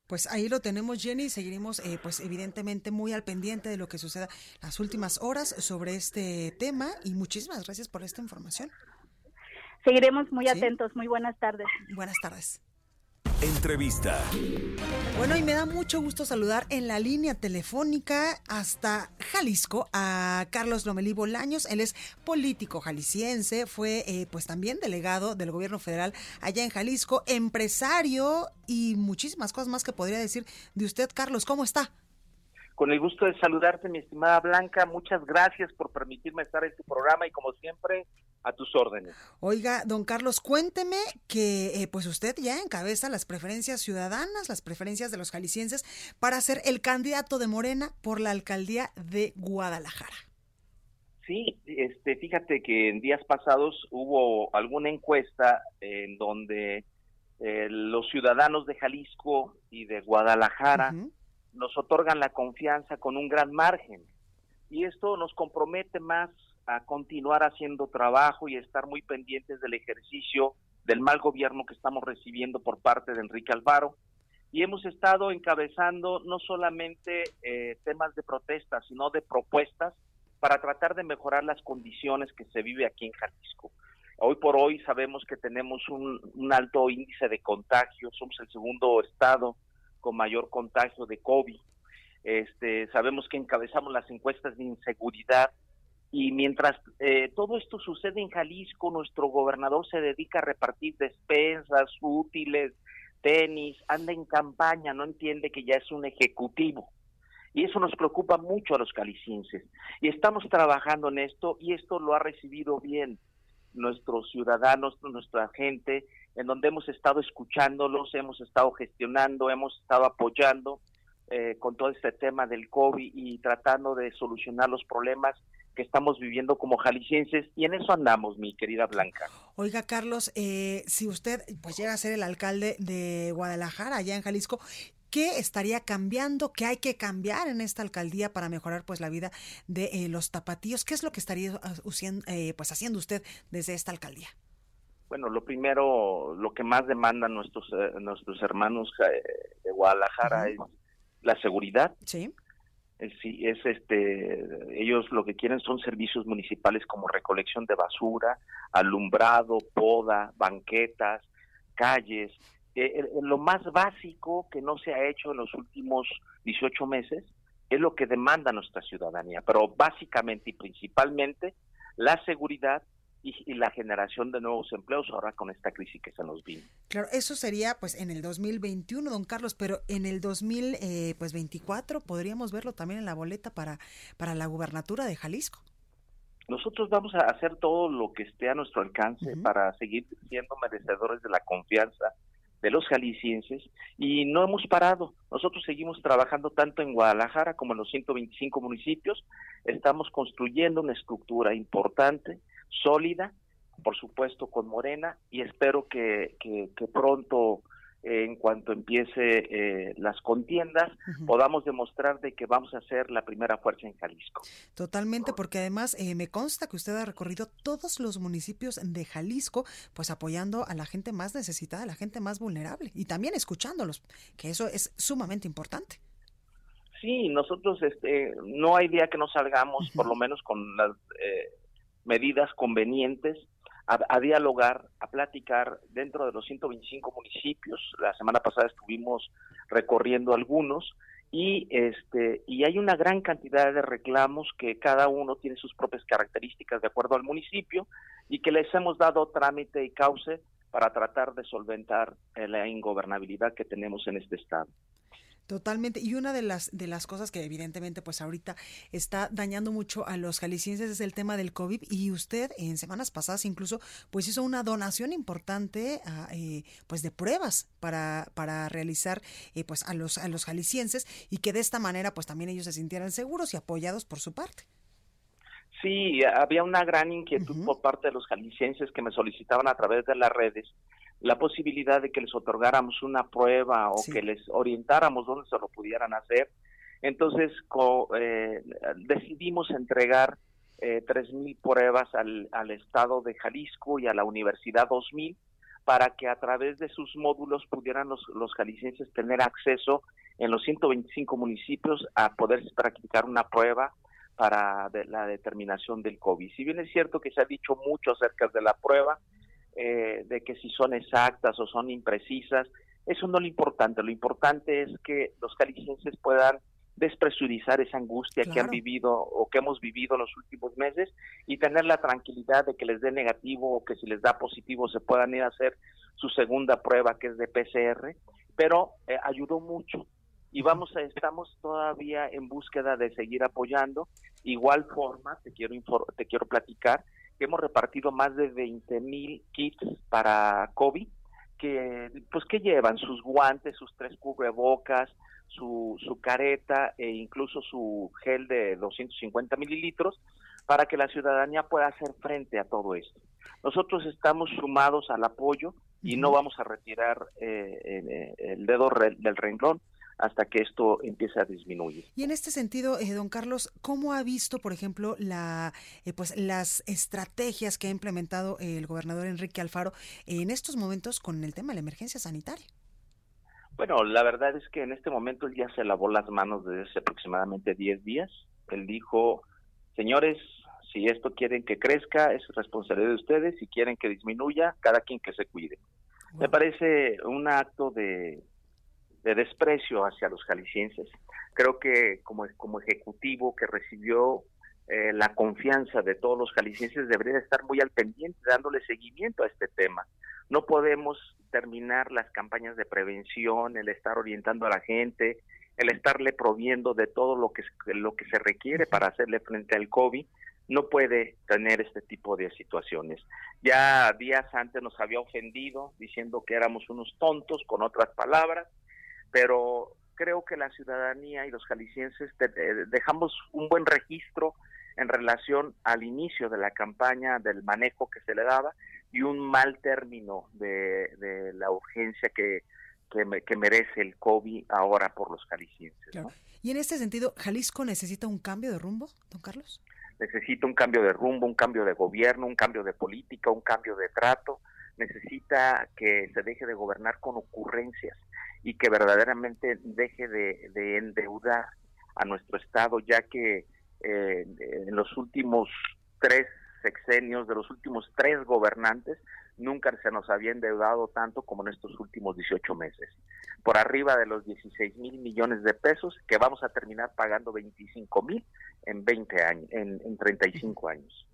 Pues ahí lo tenemos, Jenny. Seguiremos, eh, pues evidentemente, muy al pendiente de lo que suceda las últimas horas sobre este tema. Y muchísimas gracias por esta información. Seguiremos muy atentos. Muy buenas tardes. Buenas tardes. Entrevista. Bueno, y me da mucho gusto saludar en la línea telefónica hasta Jalisco a Carlos Lomelí Bolaños. Él es político jalisciense, fue eh, pues también delegado del gobierno federal allá en Jalisco, empresario y muchísimas cosas más que podría decir de usted, Carlos. ¿Cómo está? Con el gusto de saludarte, mi estimada Blanca. Muchas gracias por permitirme estar en tu programa y como siempre, a tus órdenes. Oiga, don Carlos, cuénteme que eh, pues usted ya encabeza las preferencias ciudadanas, las preferencias de los jaliscienses para ser el candidato de Morena por la alcaldía de Guadalajara. Sí, este, fíjate que en días pasados hubo alguna encuesta en donde eh, los ciudadanos de Jalisco y de Guadalajara nos otorgan la confianza con un gran margen. Y esto nos compromete más a continuar haciendo trabajo y estar muy pendientes del ejercicio del mal gobierno que estamos recibiendo por parte de Enrique Alvaro. Y hemos estado encabezando no solamente eh, temas de protesta, sino de propuestas para tratar de mejorar las condiciones que se vive aquí en Jalisco. Hoy por hoy sabemos que tenemos un, un alto índice de contagio, somos el segundo estado con mayor contagio de COVID. Este, sabemos que encabezamos las encuestas de inseguridad y mientras eh, todo esto sucede en Jalisco, nuestro gobernador se dedica a repartir despensas, útiles, tenis, anda en campaña, no entiende que ya es un ejecutivo. Y eso nos preocupa mucho a los calicienses. Y estamos trabajando en esto y esto lo ha recibido bien nuestros ciudadanos, nuestra gente, en donde hemos estado escuchándolos, hemos estado gestionando, hemos estado apoyando eh, con todo este tema del COVID y tratando de solucionar los problemas que estamos viviendo como jaliscienses y en eso andamos, mi querida Blanca. Oiga, Carlos, eh, si usted pues llega a ser el alcalde de Guadalajara, allá en Jalisco, ¿qué estaría cambiando? ¿Qué hay que cambiar en esta alcaldía para mejorar pues la vida de eh, los tapatíos? ¿Qué es lo que estaría eh, pues haciendo usted desde esta alcaldía? Bueno, lo primero, lo que más demandan nuestros nuestros hermanos de Guadalajara es la seguridad. Sí sí, es este, ellos lo que quieren son servicios municipales como recolección de basura, alumbrado, poda, banquetas, calles, eh, lo más básico que no se ha hecho en los últimos 18 meses es lo que demanda nuestra ciudadanía, pero básicamente y principalmente la seguridad y, la generación de nuevos empleos ahora con esta crisis que se nos vino. Claro, eso sería pues en el 2021, don Carlos, pero en el 2024 eh, podríamos verlo también en la boleta para, para la gubernatura de Jalisco. Nosotros vamos a hacer todo lo que esté a nuestro alcance para seguir siendo merecedores de la confianza de los jaliscienses y no hemos parado. Nosotros seguimos trabajando tanto en Guadalajara como en los 125 municipios. Estamos construyendo una estructura importante, sólida, por supuesto con Morena, y espero que, que, que pronto en cuanto empiece eh, las contiendas, podamos demostrar de que vamos a ser la primera fuerza en Jalisco. Totalmente, porque además eh, me consta que usted ha recorrido todos los municipios de Jalisco, pues apoyando a la gente más necesitada, a la gente más vulnerable, y también escuchándolos, que eso es sumamente importante. Sí, nosotros este, no hay día que no salgamos, por lo menos con las eh, medidas convenientes a, dialogar, a platicar dentro de los 125 municipios. La semana pasada estuvimos recorriendo algunos y este y hay una gran cantidad de reclamos que cada uno tiene sus propias características de acuerdo al municipio y que les hemos dado trámite y cauce para tratar de solventar eh, la ingobernabilidad que tenemos en este estado. Totalmente. Y una de las de las cosas que evidentemente pues ahorita está dañando mucho a los jaliscienses es el tema del COVID y usted en semanas pasadas incluso pues hizo una donación importante eh, pues de pruebas para, para realizar eh, pues a los a los jaliscienses y que de esta manera pues también ellos se sintieran seguros y apoyados por su parte. Sí, había una gran inquietud por parte de los jaliscienses que me solicitaban a través de las redes la posibilidad de que les otorgáramos una prueba o que les orientáramos dónde se lo pudieran hacer. Entonces eh, decidimos entregar eh, 3.000 pruebas al, al, estado de Jalisco y a la Universidad 2000 para que a través de sus módulos pudieran los, los jaliscienses tener acceso en los 125 municipios a poder practicar una prueba para la determinación del COVID. Si bien es cierto que se ha dicho mucho acerca de la prueba, eh, de que si son exactas o son imprecisas, eso no es lo importante, lo importante es que los jaliscienses puedan despresurizar esa angustia que han vivido o que hemos vivido los últimos meses y tener la tranquilidad de que les dé negativo o que si les da positivo se puedan ir a hacer su segunda prueba que es de PCR, pero eh, ayudó mucho y vamos a estamos todavía en búsqueda de seguir apoyando. Igual forma, te quiero te quiero platicar hemos repartido más de 20 mil kits para COVID, que pues que llevan sus guantes, sus tres cubrebocas, su, su careta e incluso su gel de 250 mililitros para que la ciudadanía pueda hacer frente a todo esto. Nosotros estamos sumados al apoyo y no vamos a retirar eh, eh, el dedo del renglón hasta que esto empiece a disminuir. Y en este sentido, eh, don Carlos, ¿cómo ha visto, por ejemplo, la, eh, pues, las estrategias que ha implementado el gobernador Enrique Alfaro en estos momentos con el tema de la emergencia sanitaria? Bueno, la verdad es que en este momento él ya se lavó las manos desde hace aproximadamente 10 días. Él dijo, señores, si esto quieren que crezca, es responsabilidad de ustedes. Si quieren que disminuya, cada quien que se cuide. Me parece un acto de de desprecio hacia los jaliscienses. Creo que como, como ejecutivo que recibió eh, la confianza de todos los jaliscienses debería estar muy al pendiente dándole seguimiento a este tema. No podemos terminar las campañas de prevención, el estar orientando a la gente, el estarle proviendo de todo lo que, lo que se requiere para hacerle frente al COVID, no puede tener este tipo de situaciones. Ya días antes nos había ofendido diciendo que éramos unos tontos, con otras palabras, pero creo que la ciudadanía y los jaliscienses dejamos un buen registro en relación al inicio de la campaña, del manejo que se le daba y un mal término de, la urgencia que, que, merece el COVID ahora por los jaliscienses. Y en este sentido, ¿Jalisco necesita un cambio de rumbo, don Carlos? Necesita un cambio de rumbo, un cambio de gobierno, un cambio de política, un cambio de trato. Necesita que se deje de gobernar con ocurrencias y que verdaderamente deje de, endeudar a nuestro Estado, ya que eh, en los últimos tres sexenios, de los últimos tres gobernantes, nunca se nos había endeudado tanto como en estos últimos 18 meses. Por arriba de los 16 mil millones de pesos que vamos a terminar pagando 25 mil en 20 años, en, en 35 años.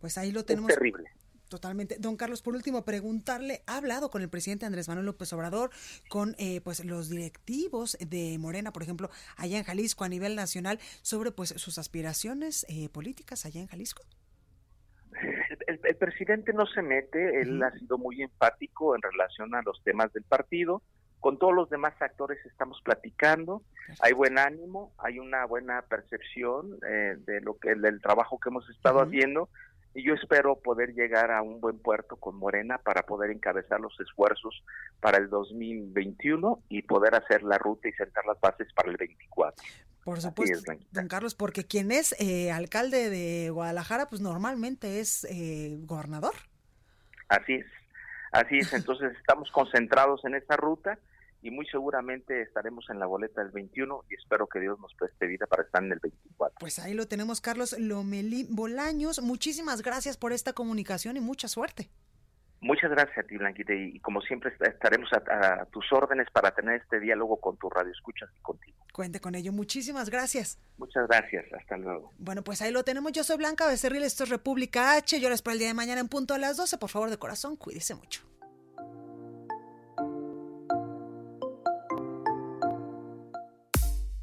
Pues ahí lo tenemos. Es terrible. Totalmente. Don Carlos, por último, preguntarle, ¿ha hablado con el presidente Andrés Manuel López Obrador, con eh, pues los directivos de Morena, por ejemplo, allá en Jalisco a nivel nacional, sobre pues sus aspiraciones eh, políticas allá en Jalisco? El, el, presidente no se mete, él ha sido muy empático en relación a los temas del partido. Con todos los demás actores estamos platicando, hay buen ánimo, hay una buena percepción eh, de lo que del trabajo que hemos estado haciendo y yo espero poder llegar a un buen puerto con Morena para poder encabezar los esfuerzos para el 2021 y poder hacer la ruta y sentar las bases para el 24. Por supuesto, don Carlos, porque quien es eh, alcalde de Guadalajara, pues normalmente es eh, gobernador. Así es, así es, entonces estamos concentrados en esta ruta y muy seguramente estaremos en la boleta del 21 y espero que Dios nos preste vida para estar en el 24. Pues ahí lo tenemos, Carlos Lomelí Bolaños. Muchísimas gracias por esta comunicación y mucha suerte. Muchas gracias a ti, Blanquita, y como siempre estaremos a, a, tus órdenes para tener este diálogo con tu radio escuchas y contigo. Cuente con ello. Muchísimas gracias. Muchas gracias. Hasta luego. Bueno, pues ahí lo tenemos. Yo soy Blanca Becerril, esto es República H. Yo les espero el día de mañana en punto a las 12. Por favor, de corazón, cuídese mucho.